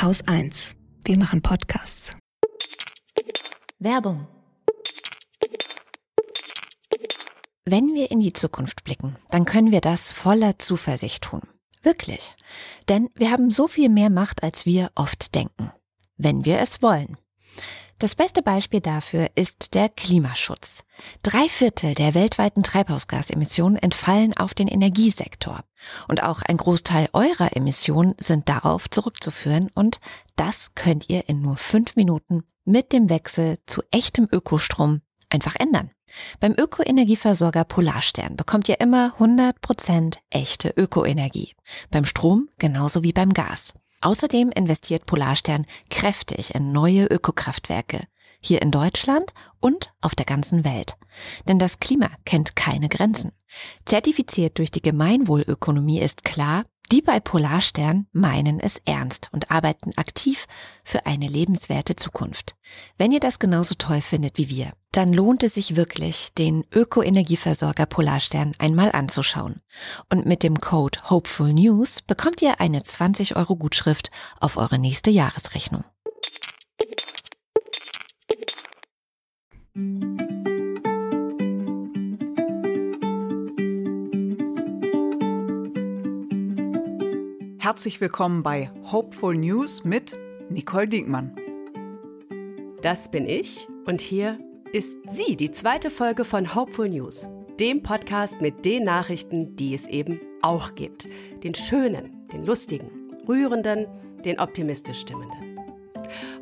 Haus 1. Wir machen Podcasts. Werbung. Wenn wir in die Zukunft blicken, dann können wir das voller Zuversicht tun. Wirklich. Denn wir haben so viel mehr Macht, als wir oft denken. Wenn wir es wollen. Das beste Beispiel dafür ist der Klimaschutz. Drei Viertel der weltweiten Treibhausgasemissionen entfallen auf den Energiesektor. Und auch ein Großteil eurer Emissionen sind darauf zurückzuführen und das könnt ihr in nur fünf Minuten mit dem Wechsel zu echtem Ökostrom einfach ändern. Beim Ökoenergieversorger Polarstern bekommt ihr immer 100% echte Ökoenergie. Beim Strom genauso wie beim Gas. Außerdem investiert Polarstern kräftig in neue Ökokraftwerke. Hier in Deutschland und auf der ganzen Welt. Denn das Klima kennt keine Grenzen. Zertifiziert durch die Gemeinwohlökonomie ist klar, die bei Polarstern meinen es ernst und arbeiten aktiv für eine lebenswerte Zukunft. Wenn ihr das genauso toll findet wie wir, dann lohnt es sich wirklich, den Ökoenergieversorger Polarstern einmal anzuschauen. Und mit dem Code Hopeful News bekommt ihr eine 20 Euro Gutschrift auf eure nächste Jahresrechnung. Herzlich willkommen bei Hopeful News mit Nicole Diekmann. Das bin ich und hier ist sie, die zweite Folge von Hopeful News, dem Podcast mit den Nachrichten, die es eben auch gibt. Den schönen, den lustigen, rührenden, den optimistisch stimmenden.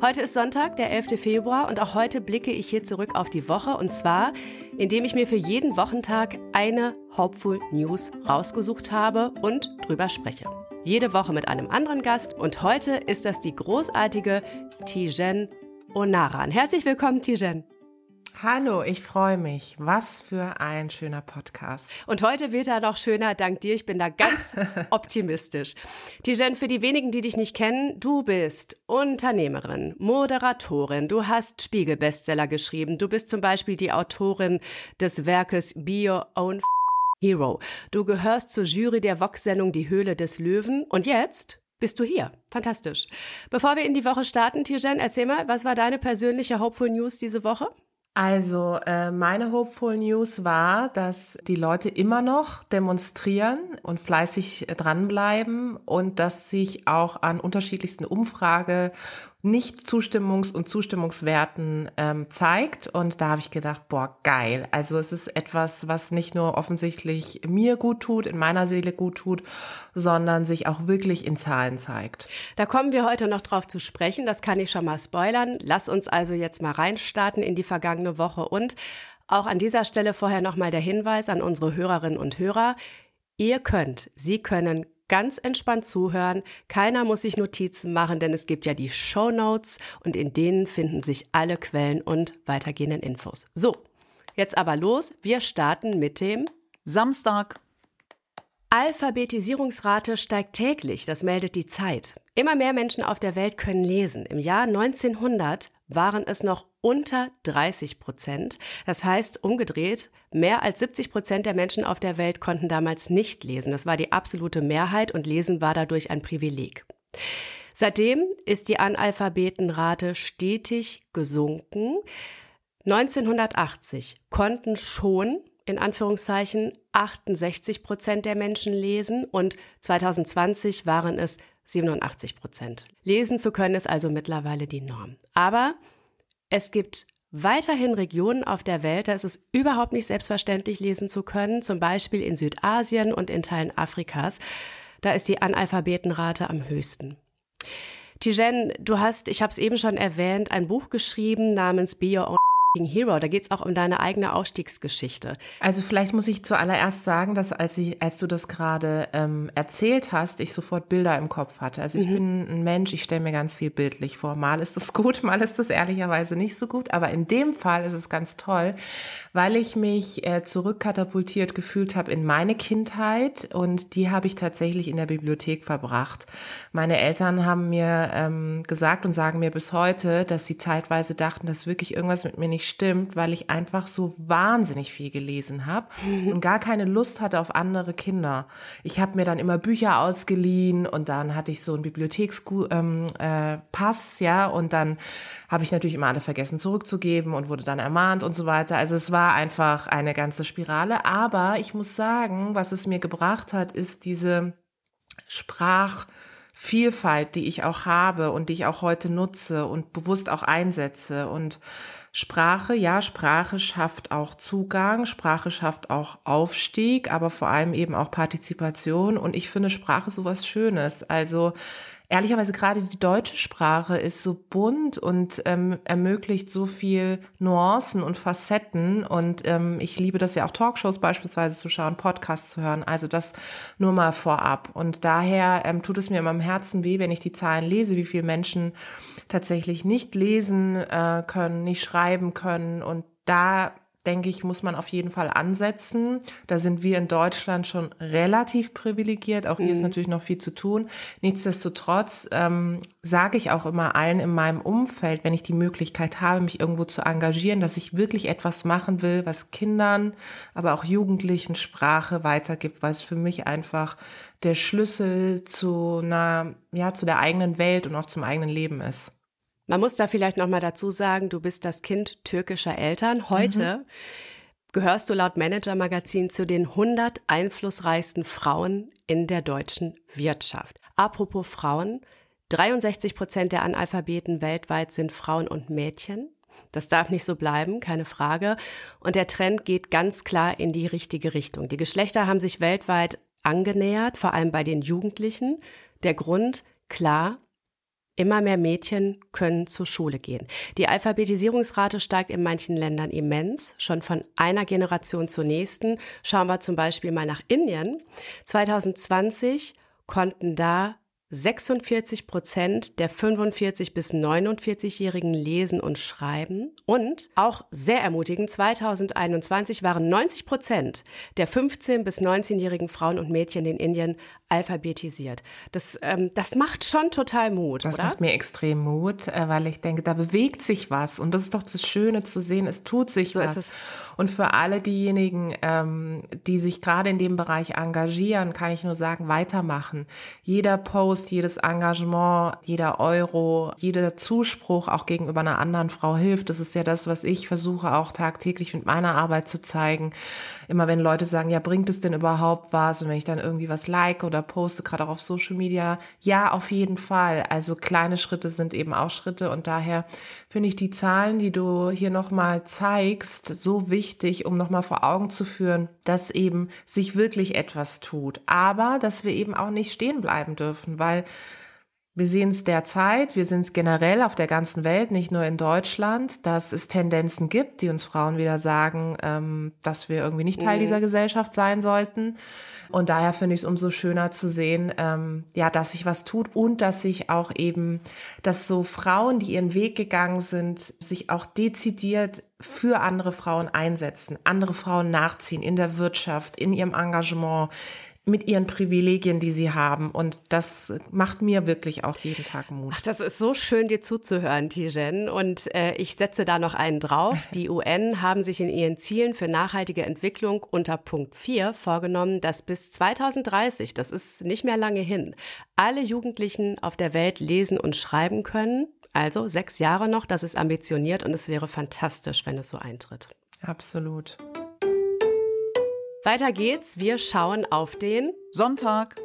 Heute ist Sonntag, der 11. Februar und auch heute blicke ich hier zurück auf die Woche und zwar, indem ich mir für jeden Wochentag eine Hopeful News rausgesucht habe und drüber spreche jede Woche mit einem anderen Gast und heute ist das die großartige Tijen Onaran. Herzlich willkommen, Tijen. Hallo, ich freue mich. Was für ein schöner Podcast. Und heute wird er noch schöner, dank dir. Ich bin da ganz optimistisch. Tijen, für die wenigen, die dich nicht kennen, du bist Unternehmerin, Moderatorin, du hast Spiegel-Bestseller geschrieben, du bist zum Beispiel die Autorin des Werkes Be Your Own Hero. Du gehörst zur Jury der Vox-Sendung Die Höhle des Löwen und jetzt bist du hier. Fantastisch. Bevor wir in die Woche starten, Tijen, erzähl mal, was war deine persönliche Hopeful News diese Woche? Also äh, meine Hopeful News war, dass die Leute immer noch demonstrieren und fleißig dranbleiben und dass sich auch an unterschiedlichsten Umfrage nicht-Zustimmungs- und Zustimmungswerten ähm, zeigt. Und da habe ich gedacht, boah, geil. Also es ist etwas, was nicht nur offensichtlich mir gut tut, in meiner Seele gut tut, sondern sich auch wirklich in Zahlen zeigt. Da kommen wir heute noch drauf zu sprechen. Das kann ich schon mal spoilern. Lass uns also jetzt mal reinstarten in die vergangene Woche und auch an dieser Stelle vorher nochmal der Hinweis an unsere Hörerinnen und Hörer. Ihr könnt, Sie können ganz entspannt zuhören. Keiner muss sich Notizen machen, denn es gibt ja die Show Notes und in denen finden sich alle Quellen und weitergehenden Infos. So, jetzt aber los. Wir starten mit dem Samstag. Alphabetisierungsrate steigt täglich, das meldet die Zeit. Immer mehr Menschen auf der Welt können lesen. Im Jahr 1900 waren es noch unter 30 Prozent. Das heißt, umgedreht, mehr als 70 Prozent der Menschen auf der Welt konnten damals nicht lesen. Das war die absolute Mehrheit und Lesen war dadurch ein Privileg. Seitdem ist die Analphabetenrate stetig gesunken. 1980 konnten schon in Anführungszeichen 68 Prozent der Menschen lesen und 2020 waren es 87 Prozent. Lesen zu können ist also mittlerweile die Norm. Aber es gibt weiterhin Regionen auf der Welt, da ist es überhaupt nicht selbstverständlich, lesen zu können, zum Beispiel in Südasien und in Teilen Afrikas. Da ist die Analphabetenrate am höchsten. Tijen, du hast, ich habe es eben schon erwähnt, ein Buch geschrieben namens Be Your Own Hero. Da geht es auch um deine eigene Ausstiegsgeschichte. Also vielleicht muss ich zuallererst sagen, dass als, ich, als du das gerade ähm, erzählt hast, ich sofort Bilder im Kopf hatte. Also ich mhm. bin ein Mensch, ich stelle mir ganz viel bildlich vor. Mal ist das gut, mal ist das ehrlicherweise nicht so gut. Aber in dem Fall ist es ganz toll, weil ich mich äh, zurückkatapultiert gefühlt habe in meine Kindheit und die habe ich tatsächlich in der Bibliothek verbracht. Meine Eltern haben mir ähm, gesagt und sagen mir bis heute, dass sie zeitweise dachten, dass wirklich irgendwas mit mir nicht stimmt, weil ich einfach so wahnsinnig viel gelesen habe und gar keine Lust hatte auf andere Kinder. Ich habe mir dann immer Bücher ausgeliehen und dann hatte ich so einen Bibliothekspass, ähm, äh, ja, und dann habe ich natürlich immer alle vergessen zurückzugeben und wurde dann ermahnt und so weiter. Also es war einfach eine ganze Spirale. Aber ich muss sagen, was es mir gebracht hat, ist diese Sprachvielfalt, die ich auch habe und die ich auch heute nutze und bewusst auch einsetze. Und Sprache, ja, Sprache schafft auch Zugang, Sprache schafft auch Aufstieg, aber vor allem eben auch Partizipation. Und ich finde Sprache sowas Schönes. Also ehrlicherweise gerade die deutsche Sprache ist so bunt und ähm, ermöglicht so viel Nuancen und Facetten. Und ähm, ich liebe das ja auch Talkshows beispielsweise zu schauen, Podcasts zu hören. Also das nur mal vorab. Und daher ähm, tut es mir immer im Herzen weh, wenn ich die Zahlen lese, wie viele Menschen tatsächlich nicht lesen äh, können, nicht schreiben können. Und da denke ich, muss man auf jeden Fall ansetzen. Da sind wir in Deutschland schon relativ privilegiert. Auch hier mhm. ist natürlich noch viel zu tun. Nichtsdestotrotz ähm, sage ich auch immer allen in meinem Umfeld, wenn ich die Möglichkeit habe, mich irgendwo zu engagieren, dass ich wirklich etwas machen will, was Kindern, aber auch Jugendlichen Sprache weitergibt, weil es für mich einfach der Schlüssel zu einer, ja, zu der eigenen Welt und auch zum eigenen Leben ist. Man muss da vielleicht noch mal dazu sagen, du bist das Kind türkischer Eltern. Heute mhm. gehörst du laut Manager Magazin zu den 100 einflussreichsten Frauen in der deutschen Wirtschaft. Apropos Frauen, 63 Prozent der Analphabeten weltweit sind Frauen und Mädchen. Das darf nicht so bleiben, keine Frage. Und der Trend geht ganz klar in die richtige Richtung. Die Geschlechter haben sich weltweit angenähert, vor allem bei den Jugendlichen. Der Grund, klar, Immer mehr Mädchen können zur Schule gehen. Die Alphabetisierungsrate steigt in manchen Ländern immens, schon von einer Generation zur nächsten. Schauen wir zum Beispiel mal nach Indien. 2020 konnten da 46 Prozent der 45 bis 49-Jährigen lesen und schreiben. Und auch sehr ermutigend, 2021 waren 90 Prozent der 15 bis 19-jährigen Frauen und Mädchen in Indien alphabetisiert. Das, ähm, das macht schon total Mut, das oder? macht mir extrem Mut, äh, weil ich denke, da bewegt sich was. Und das ist doch das Schöne zu sehen, es tut sich so was. Und für alle diejenigen, ähm, die sich gerade in dem Bereich engagieren, kann ich nur sagen, weitermachen. Jeder Post, jedes Engagement, jeder Euro, jeder Zuspruch auch gegenüber einer anderen Frau hilft. Das ist ja das, was ich versuche auch tagtäglich mit meiner Arbeit zu zeigen. Immer wenn Leute sagen, ja, bringt es denn überhaupt was? Und wenn ich dann irgendwie was like oder poste, gerade auch auf Social Media, ja, auf jeden Fall. Also kleine Schritte sind eben auch Schritte und daher finde ich die Zahlen, die du hier nochmal zeigst, so wichtig, um nochmal vor Augen zu führen, dass eben sich wirklich etwas tut. Aber dass wir eben auch nicht stehen bleiben dürfen, weil wir sehen es derzeit, wir sehen es generell auf der ganzen Welt, nicht nur in Deutschland, dass es Tendenzen gibt, die uns Frauen wieder sagen, ähm, dass wir irgendwie nicht Teil mhm. dieser Gesellschaft sein sollten. Und daher finde ich es umso schöner zu sehen, ähm, ja, dass sich was tut und dass sich auch eben, dass so Frauen, die ihren Weg gegangen sind, sich auch dezidiert für andere Frauen einsetzen, andere Frauen nachziehen in der Wirtschaft, in ihrem Engagement, mit ihren Privilegien, die sie haben. Und das macht mir wirklich auch jeden Tag Mut. Ach, das ist so schön, dir zuzuhören, Tijen. Und äh, ich setze da noch einen drauf. Die UN haben sich in ihren Zielen für nachhaltige Entwicklung unter Punkt 4 vorgenommen, dass bis 2030, das ist nicht mehr lange hin, alle Jugendlichen auf der Welt lesen und schreiben können. Also sechs Jahre noch, das ist ambitioniert und es wäre fantastisch, wenn es so eintritt. Absolut. Weiter geht's. Wir schauen auf den Sonntag.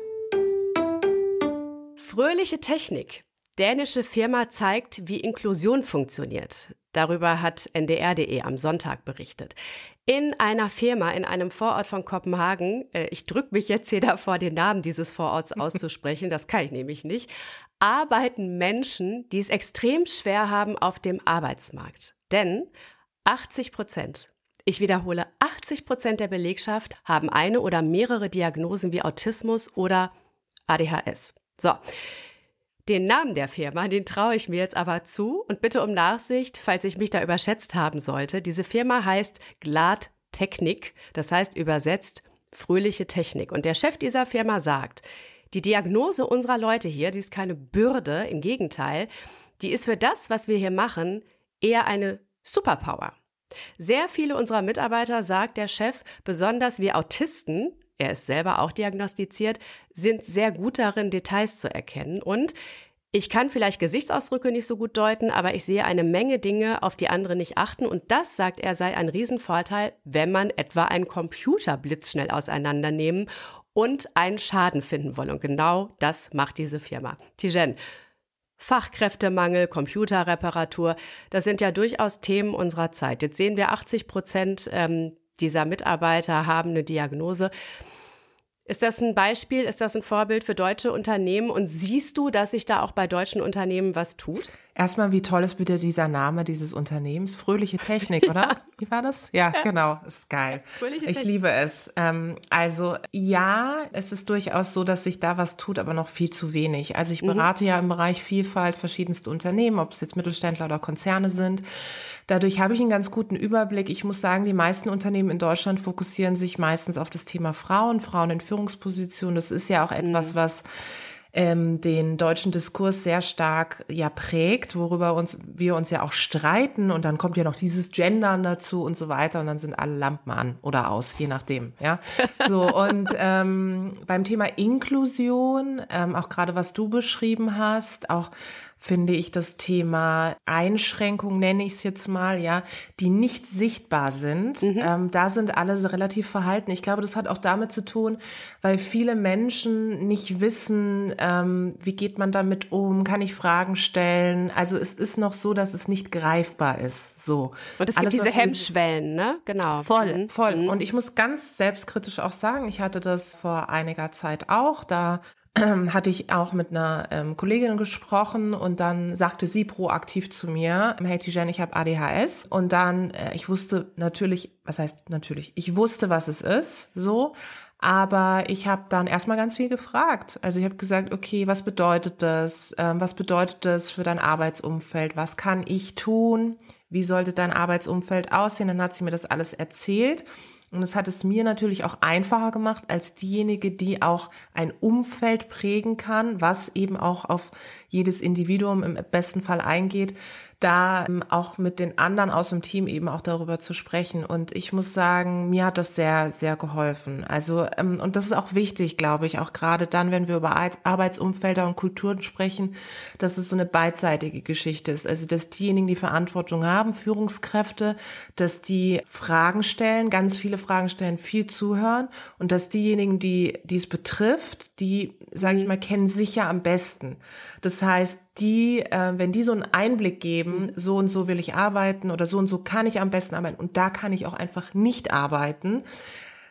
Fröhliche Technik. Dänische Firma zeigt, wie Inklusion funktioniert. Darüber hat ndr.de am Sonntag berichtet. In einer Firma in einem Vorort von Kopenhagen, äh, ich drücke mich jetzt hier davor, den Namen dieses Vororts auszusprechen, das kann ich nämlich nicht, arbeiten Menschen, die es extrem schwer haben auf dem Arbeitsmarkt. Denn 80 Prozent ich wiederhole, 80 Prozent der Belegschaft haben eine oder mehrere Diagnosen wie Autismus oder ADHS. So. Den Namen der Firma, den traue ich mir jetzt aber zu und bitte um Nachsicht, falls ich mich da überschätzt haben sollte. Diese Firma heißt Glad Technik, das heißt übersetzt fröhliche Technik. Und der Chef dieser Firma sagt, die Diagnose unserer Leute hier, die ist keine Bürde, im Gegenteil, die ist für das, was wir hier machen, eher eine Superpower. Sehr viele unserer Mitarbeiter, sagt der Chef, besonders wir Autisten, er ist selber auch diagnostiziert, sind sehr gut darin, Details zu erkennen. Und ich kann vielleicht Gesichtsausdrücke nicht so gut deuten, aber ich sehe eine Menge Dinge, auf die andere nicht achten. Und das, sagt er, sei ein Riesenvorteil, wenn man etwa einen Computer blitzschnell auseinandernehmen und einen Schaden finden wolle. Und genau das macht diese Firma. Tijen, Fachkräftemangel, Computerreparatur, das sind ja durchaus Themen unserer Zeit. Jetzt sehen wir, 80 Prozent ähm, dieser Mitarbeiter haben eine Diagnose. Ist das ein Beispiel, ist das ein Vorbild für deutsche Unternehmen und siehst du, dass sich da auch bei deutschen Unternehmen was tut? Erstmal, wie toll ist bitte dieser Name dieses Unternehmens? Fröhliche Technik, oder? ja. Wie war das? Ja, genau, ist geil. Fröhliche ich Technik. liebe es. Ähm, also ja, es ist durchaus so, dass sich da was tut, aber noch viel zu wenig. Also ich mhm. berate mhm. ja im Bereich Vielfalt verschiedenste Unternehmen, ob es jetzt Mittelständler oder Konzerne sind. Dadurch habe ich einen ganz guten Überblick. Ich muss sagen, die meisten Unternehmen in Deutschland fokussieren sich meistens auf das Thema Frauen, Frauen in Führungspositionen. Das ist ja auch etwas, mhm. was ähm, den deutschen Diskurs sehr stark ja prägt, worüber uns wir uns ja auch streiten und dann kommt ja noch dieses Gendern dazu und so weiter und dann sind alle Lampen an oder aus, je nachdem, ja. So und ähm, beim Thema Inklusion, ähm, auch gerade was du beschrieben hast, auch finde ich das Thema Einschränkung, nenne ich es jetzt mal, ja, die nicht sichtbar sind. Mhm. Ähm, da sind alle relativ verhalten. Ich glaube, das hat auch damit zu tun, weil viele Menschen nicht wissen, ähm, wie geht man damit um, kann ich Fragen stellen. Also es ist noch so, dass es nicht greifbar ist. So. Und es Alles, gibt diese Hemmschwellen, ne? Genau. Voll, voll. Mhm. Und ich muss ganz selbstkritisch auch sagen, ich hatte das vor einiger Zeit auch. Da hatte ich auch mit einer ähm, Kollegin gesprochen und dann sagte sie proaktiv zu mir, hey Tijan, ich habe ADHS und dann, äh, ich wusste natürlich, was heißt natürlich, ich wusste, was es ist, so, aber ich habe dann erstmal ganz viel gefragt. Also ich habe gesagt, okay, was bedeutet das? Ähm, was bedeutet das für dein Arbeitsumfeld? Was kann ich tun? Wie sollte dein Arbeitsumfeld aussehen? Dann hat sie mir das alles erzählt. Und es hat es mir natürlich auch einfacher gemacht als diejenige, die auch ein Umfeld prägen kann, was eben auch auf jedes Individuum im besten Fall eingeht, da ähm, auch mit den anderen aus dem Team eben auch darüber zu sprechen. Und ich muss sagen, mir hat das sehr, sehr geholfen. Also, ähm, und das ist auch wichtig, glaube ich, auch gerade dann, wenn wir über Arbeitsumfelder und Kulturen sprechen, dass es so eine beidseitige Geschichte ist. Also, dass diejenigen, die Verantwortung haben, Führungskräfte, dass die Fragen stellen, ganz viele Fragen stellen, viel zuhören und dass diejenigen, die, die es betrifft, die, sage ich mal, kennen sich ja am besten. Das heißt, die, äh, wenn die so einen Einblick geben, mhm. so und so will ich arbeiten oder so und so kann ich am besten arbeiten und da kann ich auch einfach nicht arbeiten,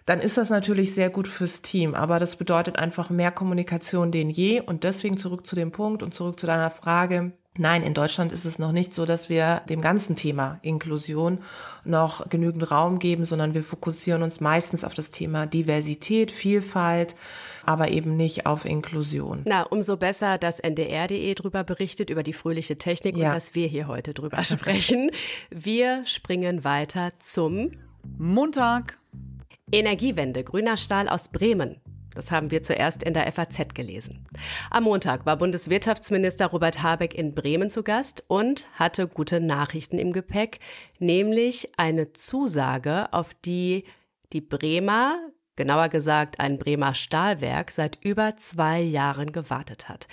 dann ist das natürlich sehr gut fürs Team. Aber das bedeutet einfach mehr Kommunikation denn je. Und deswegen zurück zu dem Punkt und zurück zu deiner Frage. Nein, in Deutschland ist es noch nicht so, dass wir dem ganzen Thema Inklusion noch genügend Raum geben, sondern wir fokussieren uns meistens auf das Thema Diversität, Vielfalt, aber eben nicht auf Inklusion. Na, umso besser, dass ndr.de drüber berichtet, über die fröhliche Technik ja. und dass wir hier heute drüber sprechen. Wir springen weiter zum Montag. Energiewende, grüner Stahl aus Bremen. Das haben wir zuerst in der FAZ gelesen. Am Montag war Bundeswirtschaftsminister Robert Habeck in Bremen zu Gast und hatte gute Nachrichten im Gepäck, nämlich eine Zusage, auf die die Bremer genauer gesagt ein Bremer Stahlwerk, seit über zwei Jahren gewartet hat.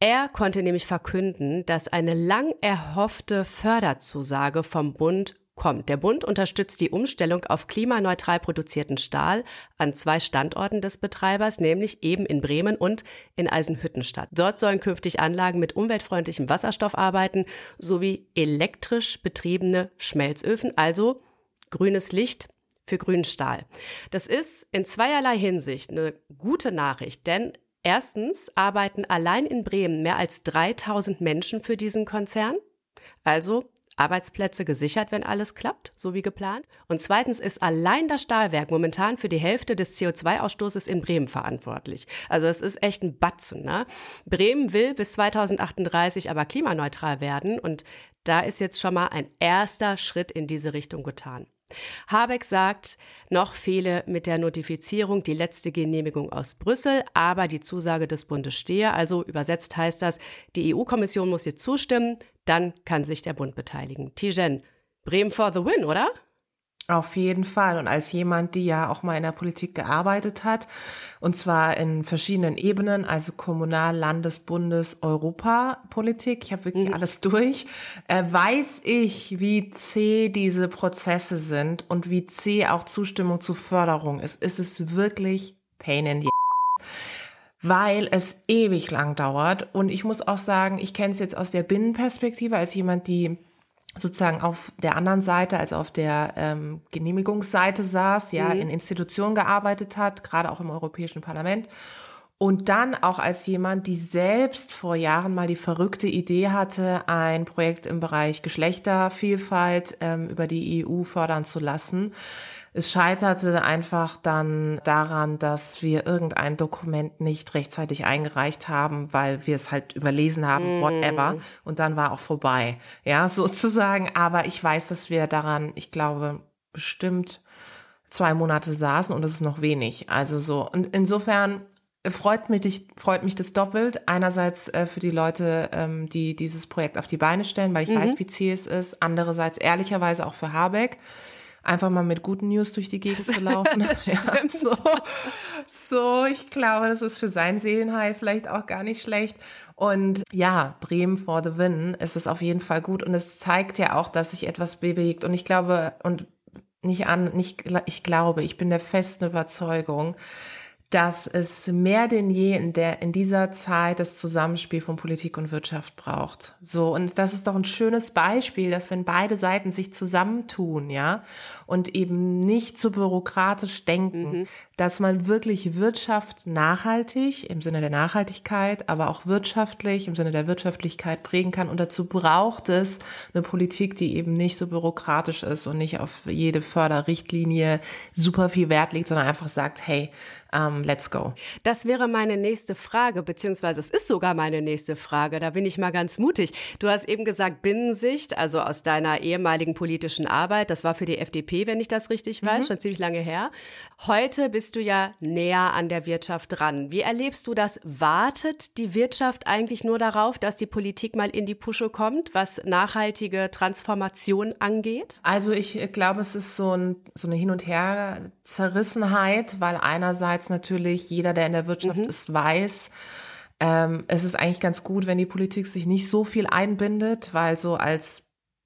Er konnte nämlich verkünden, dass eine lang erhoffte Förderzusage vom Bund kommt. Der Bund unterstützt die Umstellung auf klimaneutral produzierten Stahl an zwei Standorten des Betreibers, nämlich eben in Bremen und in Eisenhüttenstadt. Dort sollen künftig Anlagen mit umweltfreundlichem Wasserstoff arbeiten, sowie elektrisch betriebene Schmelzöfen, also grünes Licht für grünen Stahl. Das ist in zweierlei Hinsicht eine gute Nachricht, denn erstens arbeiten allein in Bremen mehr als 3000 Menschen für diesen Konzern. Also Arbeitsplätze gesichert, wenn alles klappt, so wie geplant. Und zweitens ist allein das Stahlwerk momentan für die Hälfte des CO2-Ausstoßes in Bremen verantwortlich. Also es ist echt ein Batzen. Ne? Bremen will bis 2038 aber klimaneutral werden und da ist jetzt schon mal ein erster Schritt in diese Richtung getan. Habeck sagt, noch fehle mit der Notifizierung die letzte Genehmigung aus Brüssel, aber die Zusage des Bundes stehe. Also übersetzt heißt das, die EU-Kommission muss jetzt zustimmen, dann kann sich der Bund beteiligen. Tijen, Bremen for the win, oder? Auf jeden Fall. Und als jemand, die ja auch mal in der Politik gearbeitet hat, und zwar in verschiedenen Ebenen, also Kommunal-, Landes-, Bundes-, Europapolitik, ich habe wirklich mhm. alles durch, äh, weiß ich, wie zäh diese Prozesse sind und wie zäh auch Zustimmung zu Förderung ist. Es ist wirklich Pain in the weil es ewig lang dauert. Und ich muss auch sagen, ich kenne es jetzt aus der Binnenperspektive als jemand, die sozusagen auf der anderen Seite, also auf der ähm, Genehmigungsseite saß, ja, mhm. in Institutionen gearbeitet hat, gerade auch im Europäischen Parlament. Und dann auch als jemand, die selbst vor Jahren mal die verrückte Idee hatte, ein Projekt im Bereich Geschlechtervielfalt ähm, über die EU fördern zu lassen. Es scheiterte einfach dann daran, dass wir irgendein Dokument nicht rechtzeitig eingereicht haben, weil wir es halt überlesen haben, mm. whatever. Und dann war auch vorbei. Ja, sozusagen. Aber ich weiß, dass wir daran, ich glaube, bestimmt zwei Monate saßen und es ist noch wenig. Also so. Und insofern freut mich, freut mich das doppelt. Einerseits äh, für die Leute, ähm, die dieses Projekt auf die Beine stellen, weil ich mhm. weiß, wie zäh es ist. Andererseits ehrlicherweise auch für Habeck einfach mal mit guten News durch die Gegend zu laufen. ja, so, so, ich glaube, das ist für sein Seelenheil vielleicht auch gar nicht schlecht. Und ja, Bremen for the win ist es auf jeden Fall gut. Und es zeigt ja auch, dass sich etwas bewegt. Und ich glaube, und nicht an, nicht, ich glaube, ich bin der festen Überzeugung, dass es mehr denn je in der, in dieser Zeit das Zusammenspiel von Politik und Wirtschaft braucht. So. Und das ist doch ein schönes Beispiel, dass wenn beide Seiten sich zusammentun, ja, und eben nicht zu bürokratisch denken, mhm. dass man wirklich Wirtschaft nachhaltig im Sinne der Nachhaltigkeit, aber auch wirtschaftlich im Sinne der Wirtschaftlichkeit prägen kann. Und dazu braucht es eine Politik, die eben nicht so bürokratisch ist und nicht auf jede Förderrichtlinie super viel Wert legt, sondern einfach sagt, hey, um, ähm, let's go. Das wäre meine nächste Frage, beziehungsweise es ist sogar meine nächste Frage. Da bin ich mal ganz mutig. Du hast eben gesagt, Binnensicht, also aus deiner ehemaligen politischen Arbeit, das war für die FDP, wenn ich das richtig weiß, mhm. schon ziemlich lange her. Heute bist du ja näher an der Wirtschaft dran. Wie erlebst du das? Wartet die Wirtschaft eigentlich nur darauf, dass die Politik mal in die Pusche kommt, was nachhaltige Transformation angeht? Also ich glaube, es ist so, ein, so eine Hin- und Her-Zerrissenheit, weil einerseits einerseits natürlich jeder, der in der Wirtschaft mhm. ist, weiß, ähm, es ist eigentlich ganz gut, wenn die Politik sich nicht so viel einbindet, weil so als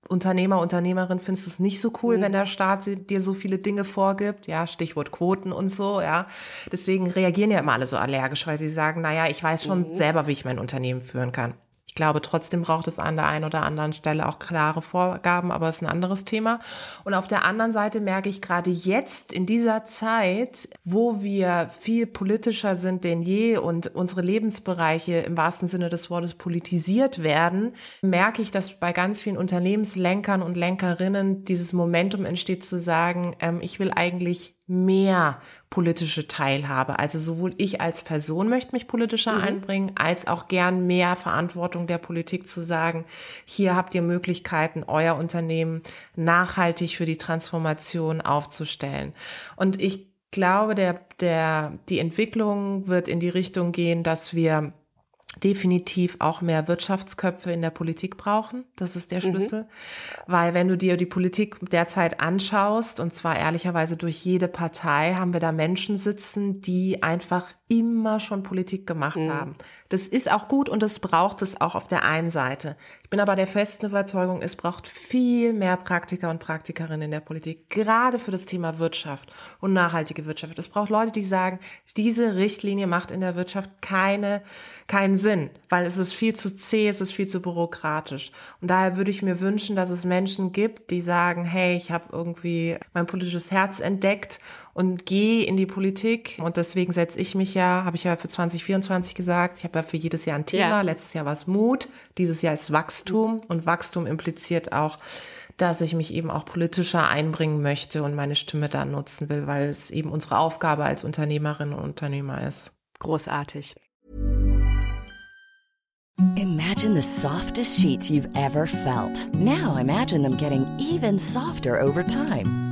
Unternehmer, Unternehmerin findest du es nicht so cool, mhm. wenn der Staat dir so viele Dinge vorgibt, ja, Stichwort Quoten und so, ja. Deswegen reagieren ja immer alle so allergisch, weil sie sagen, naja, ich weiß schon mhm. selber, wie ich mein Unternehmen führen kann. Ich glaube, trotzdem braucht es an der einen oder anderen Stelle auch klare Vorgaben, aber es ist ein anderes Thema. Und auf der anderen Seite merke ich gerade jetzt in dieser Zeit, wo wir viel politischer sind denn je und unsere Lebensbereiche im wahrsten Sinne des Wortes politisiert werden, merke ich, dass bei ganz vielen Unternehmenslenkern und Lenkerinnen dieses Momentum entsteht zu sagen, ähm, ich will eigentlich mehr politische Teilhabe. Also sowohl ich als Person möchte mich politischer mhm. einbringen, als auch gern mehr Verantwortung der Politik zu sagen, hier habt ihr Möglichkeiten, euer Unternehmen nachhaltig für die Transformation aufzustellen. Und ich glaube, der, der, die Entwicklung wird in die Richtung gehen, dass wir definitiv auch mehr Wirtschaftsköpfe in der Politik brauchen. Das ist der mhm. Schlüssel. Mhm. Weil wenn du dir die Politik derzeit anschaust, und zwar ehrlicherweise durch jede Partei, haben wir da Menschen sitzen, die einfach immer schon Politik gemacht mhm. haben. Das ist auch gut und das braucht es auch auf der einen Seite. Ich bin aber der festen Überzeugung, es braucht viel mehr Praktiker und Praktikerinnen in der Politik, gerade für das Thema Wirtschaft und nachhaltige Wirtschaft. Es braucht Leute, die sagen, diese Richtlinie macht in der Wirtschaft keine, keinen Sinn, weil es ist viel zu zäh, es ist viel zu bürokratisch. Und daher würde ich mir wünschen, dass es Menschen gibt, die sagen, hey, ich habe irgendwie mein politisches Herz entdeckt und gehe in die Politik. Und deswegen setze ich mich ja, habe ich ja für 2024 gesagt, ich habe ja für jedes Jahr ein Thema. Ja. Letztes Jahr war es Mut, dieses Jahr ist Wachstum. Und Wachstum impliziert auch, dass ich mich eben auch politischer einbringen möchte und meine Stimme da nutzen will, weil es eben unsere Aufgabe als Unternehmerin und Unternehmer ist. Großartig. Imagine the softest sheets you've ever felt. Now imagine them getting even softer over time.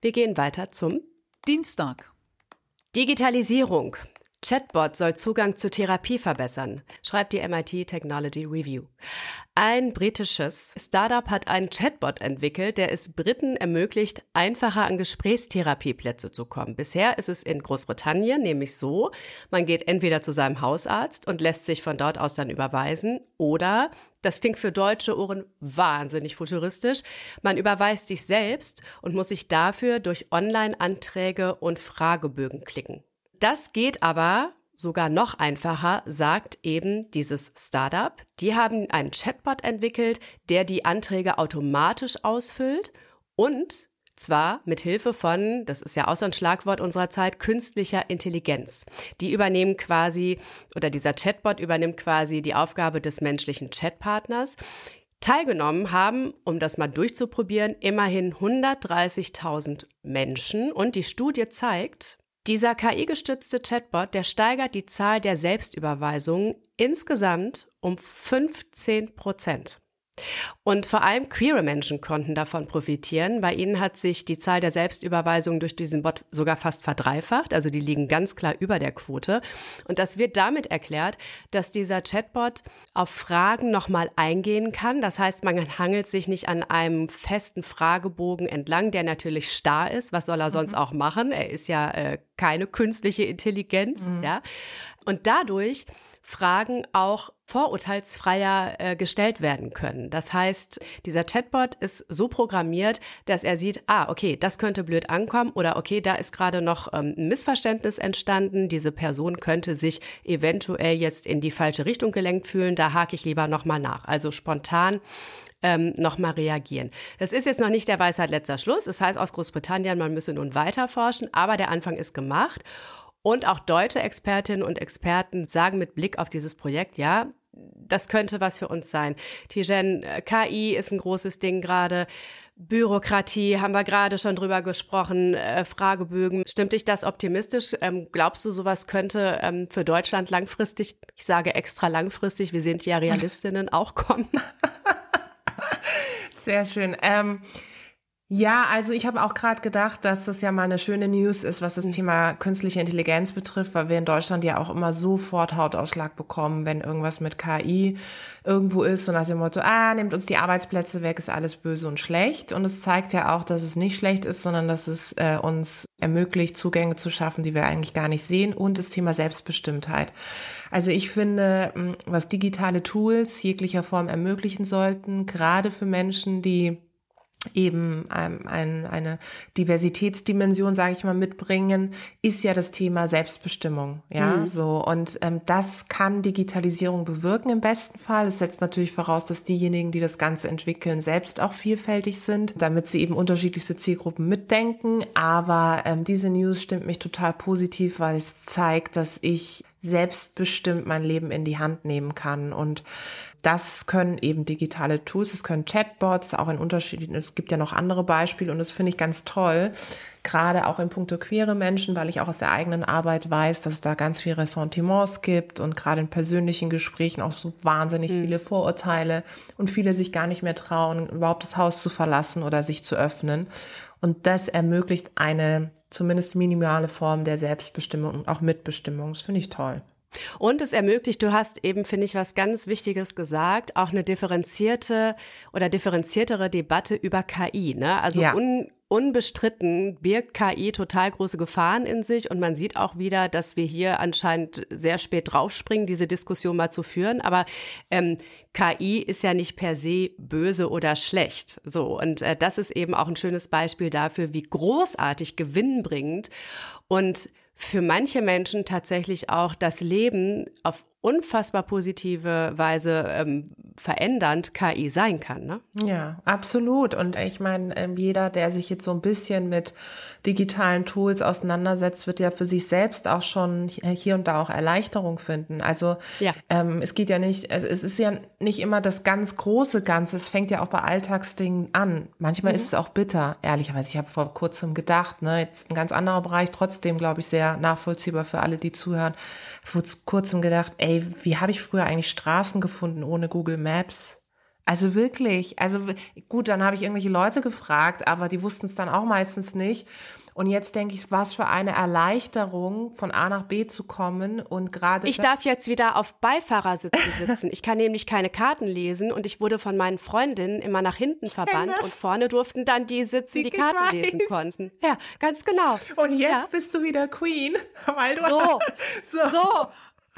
Wir gehen weiter zum Dienstag. Digitalisierung. Chatbot soll Zugang zur Therapie verbessern, schreibt die MIT Technology Review. Ein britisches Startup hat einen Chatbot entwickelt, der es Briten ermöglicht, einfacher an Gesprächstherapieplätze zu kommen. Bisher ist es in Großbritannien nämlich so, man geht entweder zu seinem Hausarzt und lässt sich von dort aus dann überweisen oder das klingt für deutsche Ohren wahnsinnig futuristisch. Man überweist sich selbst und muss sich dafür durch Online-Anträge und Fragebögen klicken. Das geht aber sogar noch einfacher, sagt eben dieses Startup. Die haben einen Chatbot entwickelt, der die Anträge automatisch ausfüllt und zwar mit Hilfe von, das ist ja auch so ein Schlagwort unserer Zeit, künstlicher Intelligenz. Die übernehmen quasi, oder dieser Chatbot übernimmt quasi die Aufgabe des menschlichen Chatpartners. Teilgenommen haben, um das mal durchzuprobieren, immerhin 130.000 Menschen und die Studie zeigt, dieser KI-gestützte Chatbot, der steigert die Zahl der Selbstüberweisungen insgesamt um 15 Prozent. Und vor allem queere Menschen konnten davon profitieren. Bei ihnen hat sich die Zahl der Selbstüberweisungen durch diesen Bot sogar fast verdreifacht. Also die liegen ganz klar über der Quote. Und das wird damit erklärt, dass dieser Chatbot auf Fragen nochmal eingehen kann. Das heißt, man hangelt sich nicht an einem festen Fragebogen entlang, der natürlich starr ist. Was soll er sonst mhm. auch machen? Er ist ja äh, keine künstliche Intelligenz. Mhm. Ja? Und dadurch Fragen auch vorurteilsfreier äh, gestellt werden können. Das heißt, dieser Chatbot ist so programmiert, dass er sieht, ah, okay, das könnte blöd ankommen oder okay, da ist gerade noch ähm, ein Missverständnis entstanden. Diese Person könnte sich eventuell jetzt in die falsche Richtung gelenkt fühlen. Da hake ich lieber nochmal nach. Also spontan ähm, nochmal reagieren. Das ist jetzt noch nicht der Weisheit letzter Schluss. Das heißt aus Großbritannien, man müsse nun weiter forschen, aber der Anfang ist gemacht. Und auch deutsche Expertinnen und Experten sagen mit Blick auf dieses Projekt, ja, das könnte was für uns sein. Tijen, äh, KI ist ein großes Ding gerade. Bürokratie haben wir gerade schon drüber gesprochen, äh, Fragebögen. Stimmt dich das optimistisch? Ähm, glaubst du, sowas könnte ähm, für Deutschland langfristig, ich sage extra langfristig, wir sind ja Realistinnen, auch kommen? Sehr schön. Ähm, ja, also ich habe auch gerade gedacht, dass das ja mal eine schöne News ist, was das mhm. Thema künstliche Intelligenz betrifft, weil wir in Deutschland ja auch immer sofort Hautausschlag bekommen, wenn irgendwas mit KI irgendwo ist und nach dem Motto, ah, nehmt uns die Arbeitsplätze weg, ist alles böse und schlecht. Und es zeigt ja auch, dass es nicht schlecht ist, sondern dass es äh, uns ermöglicht, Zugänge zu schaffen, die wir eigentlich gar nicht sehen und das Thema Selbstbestimmtheit. Also ich finde, was digitale Tools jeglicher Form ermöglichen sollten, gerade für Menschen, die eben ähm, ein, eine Diversitätsdimension, sage ich mal, mitbringen, ist ja das Thema Selbstbestimmung. Ja, mhm. so und ähm, das kann Digitalisierung bewirken im besten Fall. Es setzt natürlich voraus, dass diejenigen, die das Ganze entwickeln, selbst auch vielfältig sind, damit sie eben unterschiedlichste Zielgruppen mitdenken. Aber ähm, diese News stimmt mich total positiv, weil es zeigt, dass ich selbstbestimmt mein Leben in die Hand nehmen kann und das können eben digitale Tools, es können Chatbots, auch in unterschiedlichen, es gibt ja noch andere Beispiele und das finde ich ganz toll, gerade auch in puncto queere Menschen, weil ich auch aus der eigenen Arbeit weiß, dass es da ganz viel Ressentiments gibt und gerade in persönlichen Gesprächen auch so wahnsinnig mhm. viele Vorurteile und viele sich gar nicht mehr trauen, überhaupt das Haus zu verlassen oder sich zu öffnen. Und das ermöglicht eine zumindest minimale Form der Selbstbestimmung und auch Mitbestimmung. Das finde ich toll. Und es ermöglicht, du hast eben, finde ich, was ganz Wichtiges gesagt, auch eine differenzierte oder differenziertere Debatte über KI. Ne? Also ja. un, unbestritten birgt KI total große Gefahren in sich und man sieht auch wieder, dass wir hier anscheinend sehr spät draufspringen, diese Diskussion mal zu führen. Aber ähm, KI ist ja nicht per se böse oder schlecht. So und äh, das ist eben auch ein schönes Beispiel dafür, wie großartig gewinnbringend und für manche Menschen tatsächlich auch das Leben auf unfassbar positive Weise ähm, verändernd KI sein kann. Ne? Ja, absolut. Und ich meine, ähm, jeder, der sich jetzt so ein bisschen mit digitalen Tools auseinandersetzt, wird ja für sich selbst auch schon hier und da auch Erleichterung finden. Also ja. ähm, es geht ja nicht, also es ist ja nicht immer das ganz große Ganze. Es fängt ja auch bei Alltagsdingen an. Manchmal mhm. ist es auch bitter, ehrlicherweise. Ich habe vor kurzem gedacht, ne, jetzt ein ganz anderer Bereich, trotzdem, glaube ich, sehr nachvollziehbar für alle, die zuhören. Vor kurzem gedacht, ey, wie habe ich früher eigentlich Straßen gefunden ohne Google Maps? Also wirklich, also gut, dann habe ich irgendwelche Leute gefragt, aber die wussten es dann auch meistens nicht. Und jetzt denke ich, was für eine Erleichterung, von A nach B zu kommen und gerade. Ich darf jetzt wieder auf Beifahrersitze sitzen. Ich kann nämlich keine Karten lesen und ich wurde von meinen Freundinnen immer nach hinten verbannt und vorne durften dann die sitzen, die, die Karten weiß. lesen konnten. Ja, ganz genau. Und jetzt ja. bist du wieder Queen, weil du so, so. so.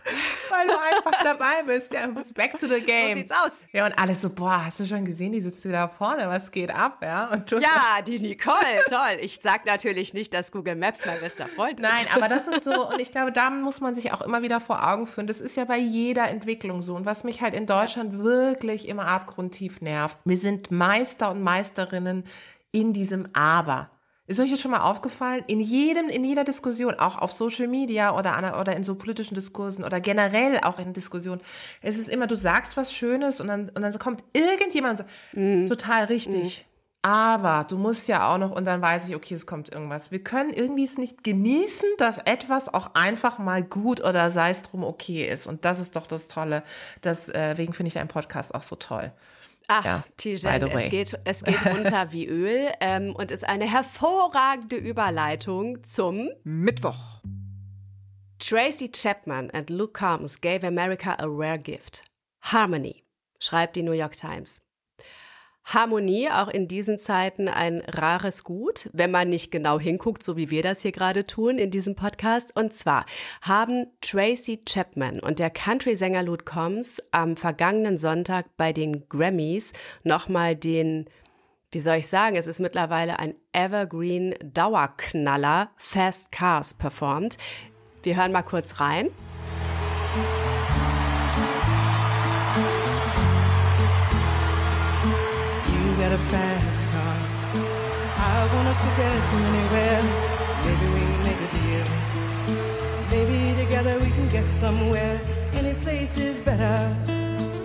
Weil du einfach dabei bist. Ja, bist back to the game. So sieht's aus. Ja, und alles so, boah, hast du schon gesehen, die sitzt wieder vorne, was geht ab, ja? Und du ja, die Nicole, toll. Ich sag natürlich nicht, dass Google Maps mein bester Freund ist. Nein, aber das ist so, und ich glaube, da muss man sich auch immer wieder vor Augen führen. Das ist ja bei jeder Entwicklung so. Und was mich halt in Deutschland wirklich immer abgrundtief nervt, wir sind Meister und Meisterinnen in diesem Aber. Ist euch das schon mal aufgefallen? In jedem, in jeder Diskussion, auch auf Social Media oder, an, oder in so politischen Diskursen oder generell auch in Diskussionen, es ist immer, du sagst was Schönes und dann, und dann kommt irgendjemand und sagt, mm. total richtig. Mm. Aber du musst ja auch noch, und dann weiß ich, okay, es kommt irgendwas. Wir können irgendwie es nicht genießen, dass etwas auch einfach mal gut oder sei es drum okay ist. Und das ist doch das Tolle. Deswegen finde ich deinen Podcast auch so toll. Ach, ja, Tijen, es geht, es geht runter wie Öl ähm, und ist eine hervorragende Überleitung zum Mittwoch. Tracy Chapman and Luke Combs gave America a rare gift. Harmony, schreibt die New York Times. Harmonie auch in diesen Zeiten ein rares Gut, wenn man nicht genau hinguckt, so wie wir das hier gerade tun in diesem Podcast. Und zwar haben Tracy Chapman und der Country-Sänger Luke Combs am vergangenen Sonntag bei den Grammys nochmal den wie soll ich sagen, es ist mittlerweile ein Evergreen Dauerknaller Fast Cars performt. Wir hören mal kurz rein. Fast car. I wanna it to anywhere. Maybe we make a deal. Maybe together we can get somewhere. Any place is better.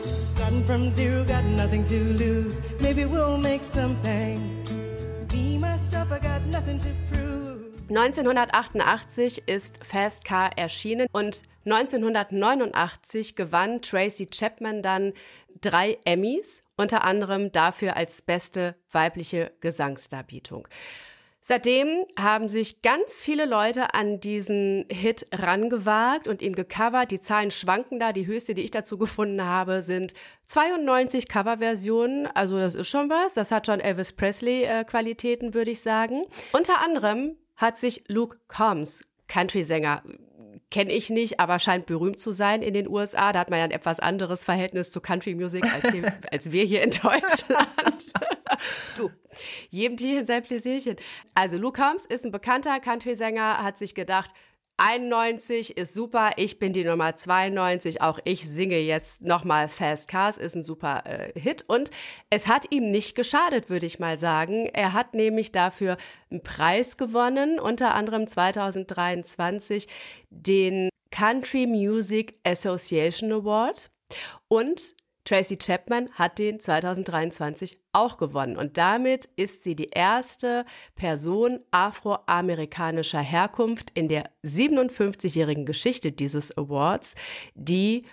Starting from zero, got nothing to lose. Maybe we'll make something. Be myself, I got nothing to prove. 1988 ist Fast Car erschienen und 1989 gewann Tracy Chapman dann drei Emmys, unter anderem dafür als beste weibliche Gesangsdarbietung. Seitdem haben sich ganz viele Leute an diesen Hit rangewagt und ihn gecovert. Die Zahlen schwanken da. Die höchste, die ich dazu gefunden habe, sind 92 Coverversionen. Also das ist schon was. Das hat schon Elvis Presley äh, würde ich sagen. Unter anderem hat sich Luke Combs, Country-Sänger, kenne ich nicht, aber scheint berühmt zu sein in den USA. Da hat man ja ein etwas anderes Verhältnis zu Country Music als, als wir hier in Deutschland. du, jedem Tierchen sein Pläsierchen. Also Luke Combs ist ein bekannter Country-Sänger, hat sich gedacht, 91 ist super, ich bin die Nummer 92, auch ich singe jetzt nochmal Fast Cars, ist ein super äh, Hit. Und es hat ihm nicht geschadet, würde ich mal sagen. Er hat nämlich dafür einen Preis gewonnen, unter anderem 2023 den Country Music Association Award. Und Tracy Chapman hat den 2023 auch gewonnen und damit ist sie die erste Person afroamerikanischer Herkunft in der 57-jährigen Geschichte dieses Awards, die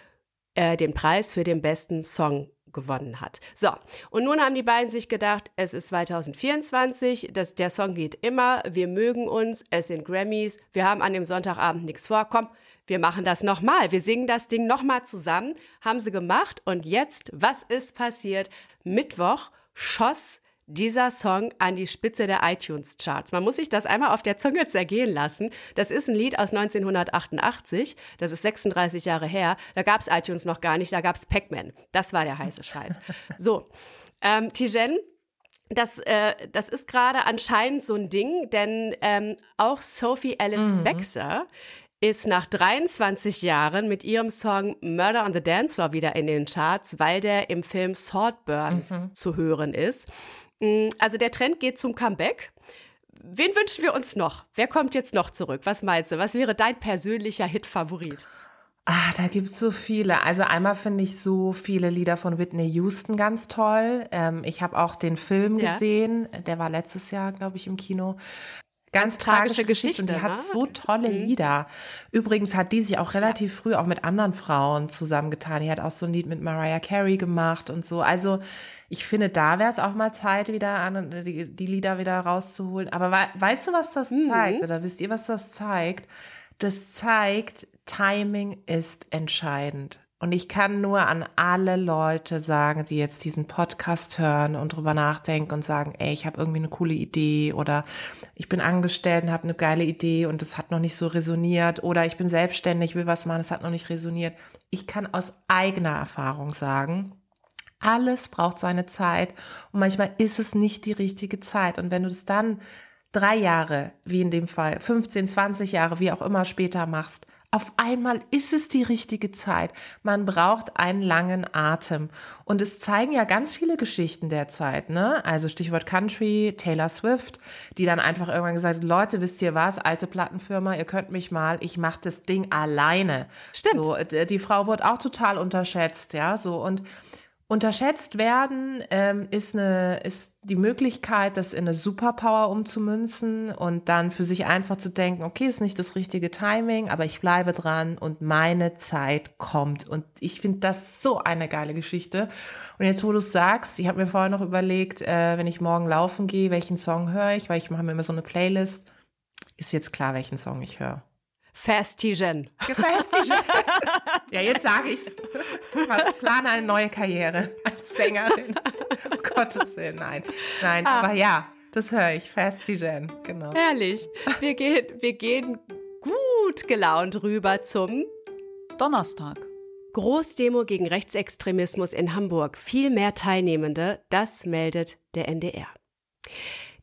äh, den Preis für den besten Song gewonnen hat. So, und nun haben die beiden sich gedacht, es ist 2024, das, der Song geht immer, wir mögen uns, es sind Grammys, wir haben an dem Sonntagabend nichts vor, komm, wir machen das nochmal, wir singen das Ding nochmal zusammen, haben sie gemacht und jetzt, was ist passiert? Mittwoch schoss dieser Song an die Spitze der iTunes-Charts. Man muss sich das einmal auf der Zunge zergehen lassen. Das ist ein Lied aus 1988, das ist 36 Jahre her. Da gab es iTunes noch gar nicht, da gab es Pac-Man. Das war der heiße Scheiß. So, ähm, Tijen, das, äh, das ist gerade anscheinend so ein Ding, denn ähm, auch Sophie Alice mhm. Baxter ist nach 23 Jahren mit ihrem Song Murder on the Dance Floor wieder in den Charts, weil der im Film Swordburn mhm. zu hören ist. Mm, also der Trend geht zum Comeback. Wen wünschen wir uns noch? Wer kommt jetzt noch zurück? Was meinst du? Was wäre dein persönlicher Hit-Favorit? Ah, da gibt es so viele. Also einmal finde ich so viele Lieder von Whitney Houston ganz toll. Ähm, ich habe auch den Film ja. gesehen, der war letztes Jahr, glaube ich, im Kino. Ganz, tragische, Geschichte. Und die ne? hat so tolle mhm. Lieder. Übrigens hat die sich auch relativ früh auch mit anderen Frauen zusammengetan. Die hat auch so ein Lied mit Mariah Carey gemacht und so. Also ich finde, da wäre es auch mal Zeit, wieder die, die, Lieder wieder rauszuholen. Aber weißt du, was das mhm. zeigt? Oder wisst ihr, was das zeigt? Das zeigt, Timing ist entscheidend. Und ich kann nur an alle Leute sagen, die jetzt diesen Podcast hören und drüber nachdenken und sagen, ey, ich habe irgendwie eine coole Idee oder ich bin angestellt und habe eine geile Idee und es hat noch nicht so resoniert oder ich bin selbstständig, will was machen, es hat noch nicht resoniert. Ich kann aus eigener Erfahrung sagen, alles braucht seine Zeit und manchmal ist es nicht die richtige Zeit. Und wenn du es dann drei Jahre, wie in dem Fall, 15, 20 Jahre, wie auch immer später machst, auf einmal ist es die richtige Zeit. Man braucht einen langen Atem. Und es zeigen ja ganz viele Geschichten der Zeit, ne? Also Stichwort Country, Taylor Swift, die dann einfach irgendwann gesagt hat, Leute, wisst ihr was, alte Plattenfirma, ihr könnt mich mal, ich mache das Ding alleine. Stimmt. So, die Frau wurde auch total unterschätzt, ja, so und Unterschätzt werden ähm, ist, eine, ist die Möglichkeit, das in eine Superpower umzumünzen und dann für sich einfach zu denken, okay, ist nicht das richtige Timing, aber ich bleibe dran und meine Zeit kommt. Und ich finde das so eine geile Geschichte. Und jetzt, wo du es sagst, ich habe mir vorher noch überlegt, äh, wenn ich morgen laufen gehe, welchen Song höre ich, weil ich mache mir immer so eine Playlist, ist jetzt klar, welchen Song ich höre. Festigen. Festigen. ja, jetzt sage ich's. Ich plane eine neue Karriere als Sängerin. Um Gottes Willen, nein. Nein, ah. aber ja, das höre ich. Festigen, genau. Herrlich. Wir gehen, wir gehen gut gelaunt rüber zum Donnerstag. Großdemo gegen Rechtsextremismus in Hamburg. Viel mehr Teilnehmende, das meldet der NDR.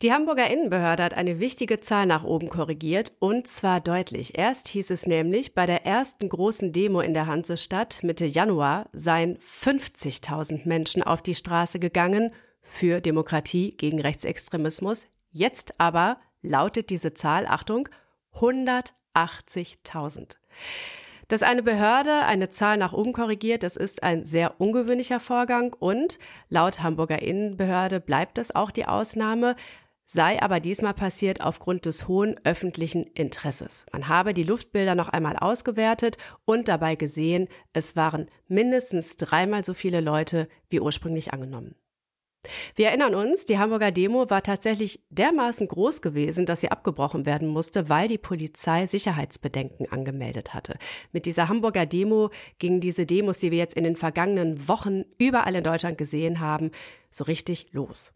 Die Hamburger Innenbehörde hat eine wichtige Zahl nach oben korrigiert und zwar deutlich. Erst hieß es nämlich, bei der ersten großen Demo in der Hansestadt Mitte Januar seien 50.000 Menschen auf die Straße gegangen für Demokratie gegen Rechtsextremismus. Jetzt aber lautet diese Zahl, Achtung, 180.000. Dass eine Behörde eine Zahl nach oben korrigiert, das ist ein sehr ungewöhnlicher Vorgang und laut Hamburger Innenbehörde bleibt das auch die Ausnahme sei aber diesmal passiert aufgrund des hohen öffentlichen Interesses. Man habe die Luftbilder noch einmal ausgewertet und dabei gesehen, es waren mindestens dreimal so viele Leute wie ursprünglich angenommen. Wir erinnern uns, die Hamburger Demo war tatsächlich dermaßen groß gewesen, dass sie abgebrochen werden musste, weil die Polizei Sicherheitsbedenken angemeldet hatte. Mit dieser Hamburger Demo gingen diese Demos, die wir jetzt in den vergangenen Wochen überall in Deutschland gesehen haben, so richtig los.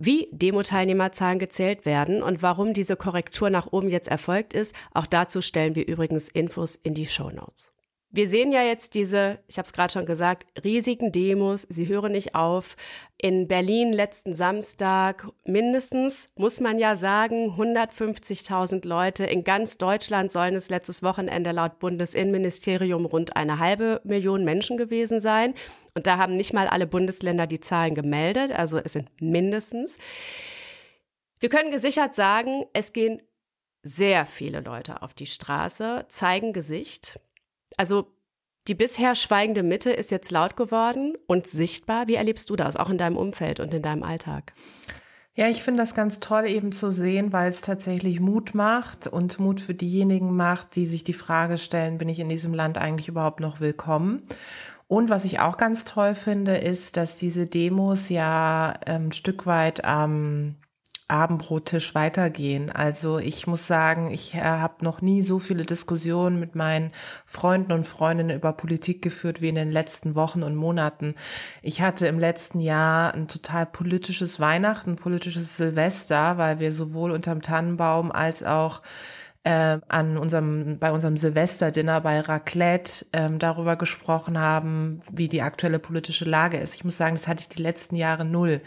Wie Demo-Teilnehmerzahlen gezählt werden und warum diese Korrektur nach oben jetzt erfolgt ist, auch dazu stellen wir übrigens Infos in die Show Notes. Wir sehen ja jetzt diese, ich habe es gerade schon gesagt, riesigen Demos. Sie hören nicht auf. In Berlin letzten Samstag mindestens, muss man ja sagen, 150.000 Leute. In ganz Deutschland sollen es letztes Wochenende laut Bundesinnenministerium rund eine halbe Million Menschen gewesen sein. Und da haben nicht mal alle Bundesländer die Zahlen gemeldet. Also es sind mindestens. Wir können gesichert sagen, es gehen sehr viele Leute auf die Straße, zeigen Gesicht. Also die bisher schweigende Mitte ist jetzt laut geworden und sichtbar. Wie erlebst du das, auch in deinem Umfeld und in deinem Alltag? Ja, ich finde das ganz toll eben zu sehen, weil es tatsächlich Mut macht und Mut für diejenigen macht, die sich die Frage stellen, bin ich in diesem Land eigentlich überhaupt noch willkommen? Und was ich auch ganz toll finde, ist, dass diese Demos ja ähm, ein Stück weit am ähm, Abendbrottisch weitergehen. Also ich muss sagen, ich äh, habe noch nie so viele Diskussionen mit meinen Freunden und Freundinnen über Politik geführt wie in den letzten Wochen und Monaten. Ich hatte im letzten Jahr ein total politisches Weihnachten, politisches Silvester, weil wir sowohl unterm Tannenbaum als auch äh, an unserem, bei unserem Silvesterdinner bei Raclette ähm, darüber gesprochen haben, wie die aktuelle politische Lage ist. Ich muss sagen, das hatte ich die letzten Jahre null.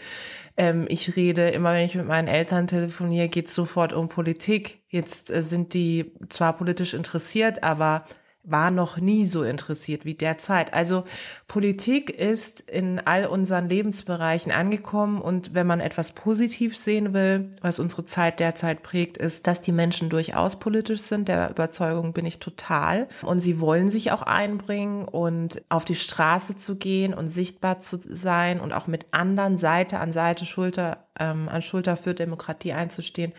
Ähm, ich rede immer, wenn ich mit meinen Eltern telefoniere, geht es sofort um Politik. Jetzt äh, sind die zwar politisch interessiert, aber war noch nie so interessiert wie derzeit. Also Politik ist in all unseren Lebensbereichen angekommen und wenn man etwas positiv sehen will, was unsere Zeit derzeit prägt, ist, dass die Menschen durchaus politisch sind. Der Überzeugung bin ich total. Und sie wollen sich auch einbringen und auf die Straße zu gehen und sichtbar zu sein und auch mit anderen Seite an Seite, Schulter ähm, an Schulter für Demokratie einzustehen,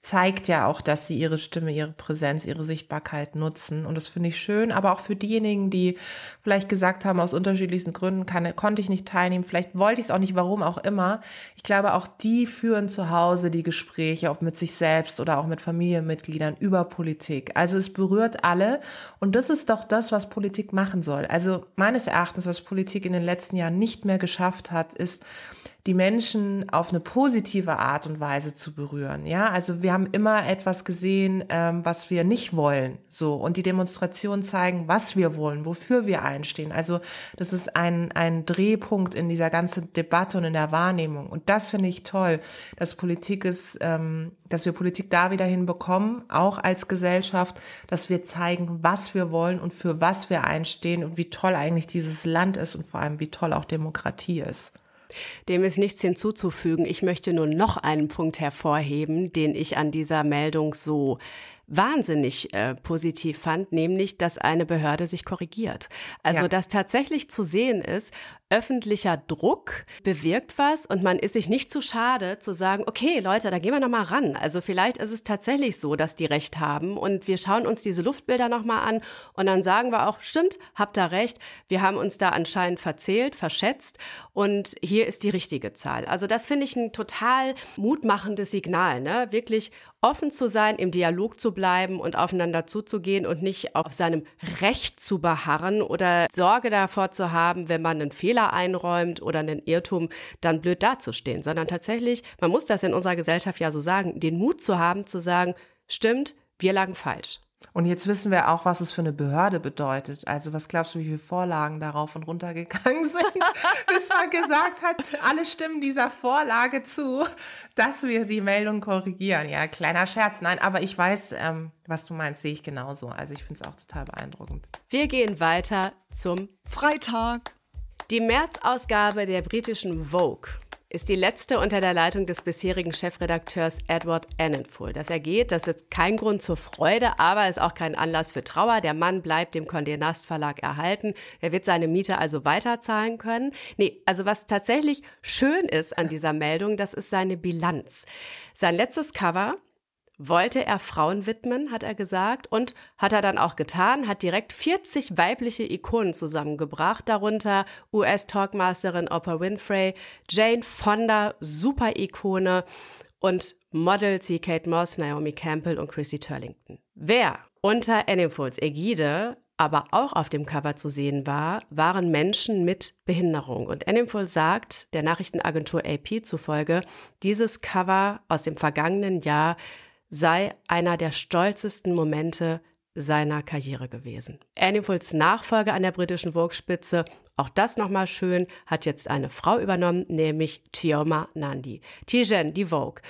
zeigt ja auch, dass sie ihre Stimme, ihre Präsenz, ihre Sichtbarkeit nutzen. Und das finde ich schön. Aber auch für diejenigen, die vielleicht gesagt haben, aus unterschiedlichsten Gründen kann, konnte ich nicht teilnehmen, vielleicht wollte ich es auch nicht, warum auch immer. Ich glaube, auch die führen zu Hause die Gespräche, ob mit sich selbst oder auch mit Familienmitgliedern über Politik. Also es berührt alle. Und das ist doch das, was Politik machen soll. Also meines Erachtens, was Politik in den letzten Jahren nicht mehr geschafft hat, ist, die Menschen auf eine positive Art und Weise zu berühren. Ja, also wir haben immer etwas gesehen, ähm, was wir nicht wollen. So und die Demonstrationen zeigen, was wir wollen, wofür wir einstehen. Also das ist ein ein Drehpunkt in dieser ganzen Debatte und in der Wahrnehmung. Und das finde ich toll, dass Politik ist, ähm, dass wir Politik da wieder hinbekommen, auch als Gesellschaft, dass wir zeigen, was wir wollen und für was wir einstehen und wie toll eigentlich dieses Land ist und vor allem wie toll auch Demokratie ist. Dem ist nichts hinzuzufügen. Ich möchte nur noch einen Punkt hervorheben, den ich an dieser Meldung so wahnsinnig äh, positiv fand, nämlich, dass eine Behörde sich korrigiert. Also, ja. dass tatsächlich zu sehen ist, öffentlicher Druck bewirkt was und man ist sich nicht zu schade zu sagen, okay, Leute, da gehen wir noch mal ran. Also vielleicht ist es tatsächlich so, dass die recht haben und wir schauen uns diese Luftbilder noch mal an und dann sagen wir auch, stimmt, habt da recht, wir haben uns da anscheinend verzählt, verschätzt und hier ist die richtige Zahl. Also das finde ich ein total mutmachendes Signal, ne? Wirklich offen zu sein, im Dialog zu bleiben und aufeinander zuzugehen und nicht auf seinem Recht zu beharren oder Sorge davor zu haben, wenn man einen Fehler einräumt oder einen Irrtum, dann blöd dazustehen, sondern tatsächlich, man muss das in unserer Gesellschaft ja so sagen, den Mut zu haben, zu sagen, stimmt, wir lagen falsch. Und jetzt wissen wir auch, was es für eine Behörde bedeutet. Also was glaubst du, wie viele Vorlagen darauf und runter gegangen sind, bis man gesagt hat, alle stimmen dieser Vorlage zu, dass wir die Meldung korrigieren. Ja, kleiner Scherz. Nein, aber ich weiß, ähm, was du meinst, sehe ich genauso. Also ich finde es auch total beeindruckend. Wir gehen weiter zum Freitag. Die März-Ausgabe der britischen Vogue ist die letzte unter der Leitung des bisherigen Chefredakteurs Edward Annenfull. Dass er geht, das ist kein Grund zur Freude, aber ist auch kein Anlass für Trauer. Der Mann bleibt dem Condé Nast Verlag erhalten. Er wird seine Miete also weiterzahlen können. Nee, also was tatsächlich schön ist an dieser Meldung, das ist seine Bilanz. Sein letztes Cover wollte er Frauen widmen, hat er gesagt, und hat er dann auch getan, hat direkt 40 weibliche Ikonen zusammengebracht, darunter US-Talkmasterin Oprah Winfrey, Jane Fonda, Super-Ikone und Models wie Kate Moss, Naomi Campbell und Chrissy Turlington. Wer unter Animals Ägide aber auch auf dem Cover zu sehen war, waren Menschen mit Behinderung. Und Animal sagt der Nachrichtenagentur AP zufolge, dieses Cover aus dem vergangenen Jahr sei einer der stolzesten Momente seiner Karriere gewesen. Annifuls Nachfolger an der britischen Vogue-Spitze, auch das nochmal schön, hat jetzt eine Frau übernommen, nämlich Chioma Nandi. Tijen, die Vogue.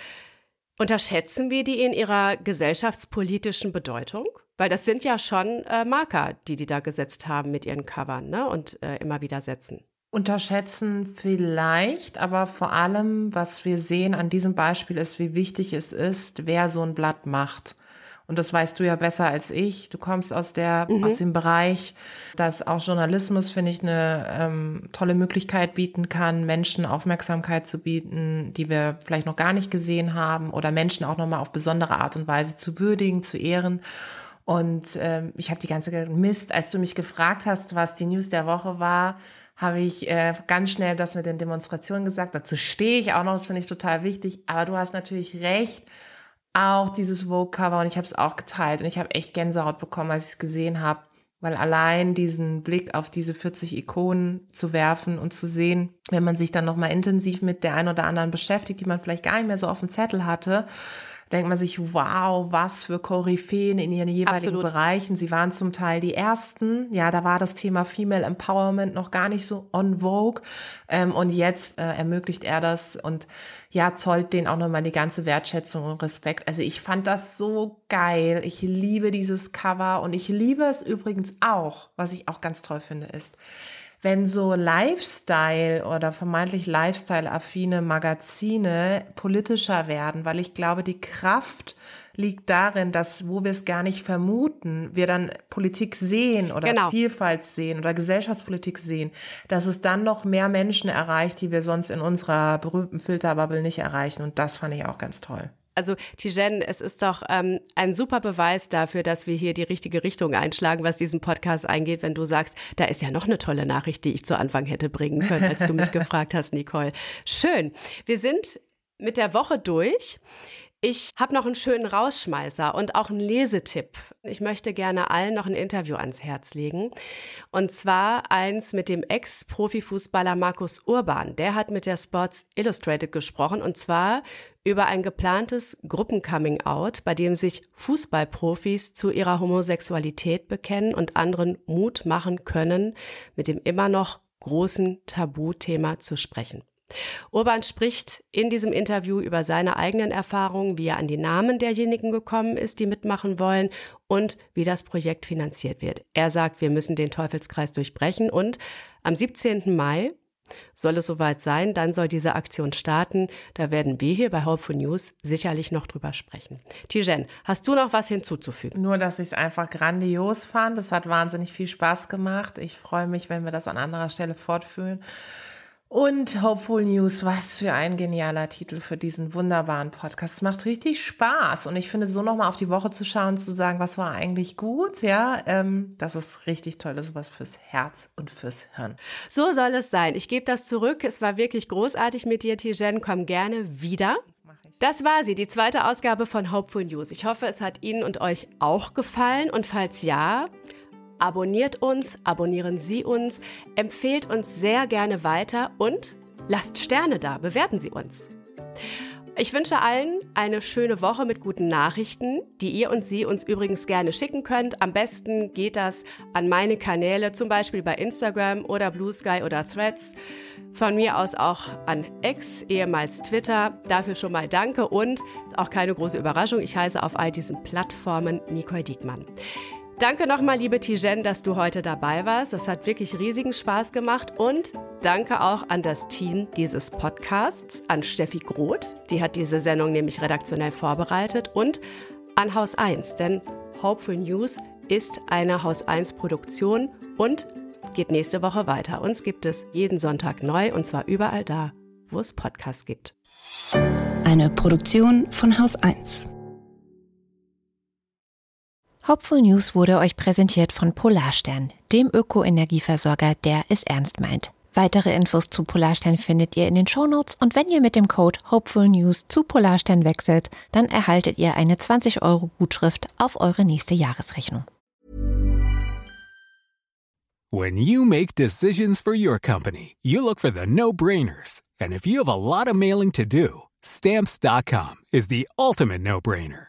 Unterschätzen wir die in ihrer gesellschaftspolitischen Bedeutung? Weil das sind ja schon äh, Marker, die die da gesetzt haben mit ihren Covern ne? und äh, immer wieder setzen. Unterschätzen vielleicht, aber vor allem, was wir sehen an diesem Beispiel ist, wie wichtig es ist, wer so ein Blatt macht. Und das weißt du ja besser als ich. Du kommst aus der, mhm. aus dem Bereich, dass auch Journalismus, finde ich, eine ähm, tolle Möglichkeit bieten kann, Menschen Aufmerksamkeit zu bieten, die wir vielleicht noch gar nicht gesehen haben oder Menschen auch nochmal auf besondere Art und Weise zu würdigen, zu ehren. Und ähm, ich habe die ganze Zeit Mist, als du mich gefragt hast, was die News der Woche war, habe ich äh, ganz schnell das mit den Demonstrationen gesagt. Dazu stehe ich auch noch, das finde ich total wichtig. Aber du hast natürlich recht, auch dieses Vogue-Cover und ich habe es auch geteilt und ich habe echt Gänsehaut bekommen, als ich es gesehen habe, weil allein diesen Blick auf diese 40 Ikonen zu werfen und zu sehen, wenn man sich dann nochmal intensiv mit der einen oder anderen beschäftigt, die man vielleicht gar nicht mehr so auf dem Zettel hatte, denkt man sich, wow, was für Koryphäen in ihren jeweiligen Absolut. Bereichen. Sie waren zum Teil die ersten. Ja, da war das Thema Female Empowerment noch gar nicht so on vogue. Ähm, und jetzt äh, ermöglicht er das und ja, zollt denen auch nochmal die ganze Wertschätzung und Respekt. Also ich fand das so geil. Ich liebe dieses Cover und ich liebe es übrigens auch, was ich auch ganz toll finde, ist, wenn so Lifestyle oder vermeintlich Lifestyle-affine Magazine politischer werden, weil ich glaube, die Kraft liegt darin, dass, wo wir es gar nicht vermuten, wir dann Politik sehen oder genau. Vielfalt sehen oder Gesellschaftspolitik sehen, dass es dann noch mehr Menschen erreicht, die wir sonst in unserer berühmten Filterbubble nicht erreichen. Und das fand ich auch ganz toll. Also Tijen, es ist doch ähm, ein super Beweis dafür, dass wir hier die richtige Richtung einschlagen, was diesen Podcast eingeht, wenn du sagst, da ist ja noch eine tolle Nachricht, die ich zu Anfang hätte bringen können, als du mich gefragt hast, Nicole. Schön. Wir sind mit der Woche durch. Ich habe noch einen schönen Rausschmeißer und auch einen Lesetipp. Ich möchte gerne allen noch ein Interview ans Herz legen. Und zwar eins mit dem Ex-Profifußballer Markus Urban. Der hat mit der Sports Illustrated gesprochen und zwar über ein geplantes Gruppencoming-out, bei dem sich Fußballprofis zu ihrer Homosexualität bekennen und anderen Mut machen können, mit dem immer noch großen Tabuthema zu sprechen. Urban spricht in diesem Interview über seine eigenen Erfahrungen, wie er an die Namen derjenigen gekommen ist, die mitmachen wollen und wie das Projekt finanziert wird. Er sagt, wir müssen den Teufelskreis durchbrechen und am 17. Mai soll es soweit sein, dann soll diese Aktion starten. Da werden wir hier bei Hopeful News sicherlich noch drüber sprechen. Tijen, hast du noch was hinzuzufügen? Nur, dass ich es einfach grandios fand. Es hat wahnsinnig viel Spaß gemacht. Ich freue mich, wenn wir das an anderer Stelle fortführen. Und Hopeful News, was für ein genialer Titel für diesen wunderbaren Podcast. Es macht richtig Spaß. Und ich finde, so nochmal auf die Woche zu schauen, zu sagen, was war eigentlich gut, ja, ähm, das ist richtig toll. Das ist was fürs Herz und fürs Hirn. So soll es sein. Ich gebe das zurück. Es war wirklich großartig mit dir, Tijen. Komm gerne wieder. Das war sie, die zweite Ausgabe von Hopeful News. Ich hoffe, es hat Ihnen und euch auch gefallen. Und falls ja, Abonniert uns, abonnieren Sie uns, empfehlt uns sehr gerne weiter und lasst Sterne da, bewerten Sie uns. Ich wünsche allen eine schöne Woche mit guten Nachrichten, die ihr und Sie uns übrigens gerne schicken könnt. Am besten geht das an meine Kanäle, zum Beispiel bei Instagram oder Blue Sky oder Threads. Von mir aus auch an X, ehemals Twitter. Dafür schon mal danke und auch keine große Überraschung. Ich heiße auf all diesen Plattformen Nicole Diekmann. Danke nochmal, liebe Tijen, dass du heute dabei warst. Das hat wirklich riesigen Spaß gemacht. Und danke auch an das Team dieses Podcasts, an Steffi Groth, die hat diese Sendung nämlich redaktionell vorbereitet, und an Haus 1, denn Hopeful News ist eine Haus 1 Produktion und geht nächste Woche weiter. Uns gibt es jeden Sonntag neu und zwar überall da, wo es Podcasts gibt. Eine Produktion von Haus 1. Hopeful News wurde euch präsentiert von Polarstern, dem Ökoenergieversorger, der es ernst meint. Weitere Infos zu Polarstern findet ihr in den Shownotes und wenn ihr mit dem Code Hopeful News zu Polarstern wechselt, dann erhaltet ihr eine 20 Euro Gutschrift auf eure nächste Jahresrechnung. When you make decisions for your company, you look for the no-brainers. And if you have a lot of mailing to do, stamps.com is the ultimate no-brainer.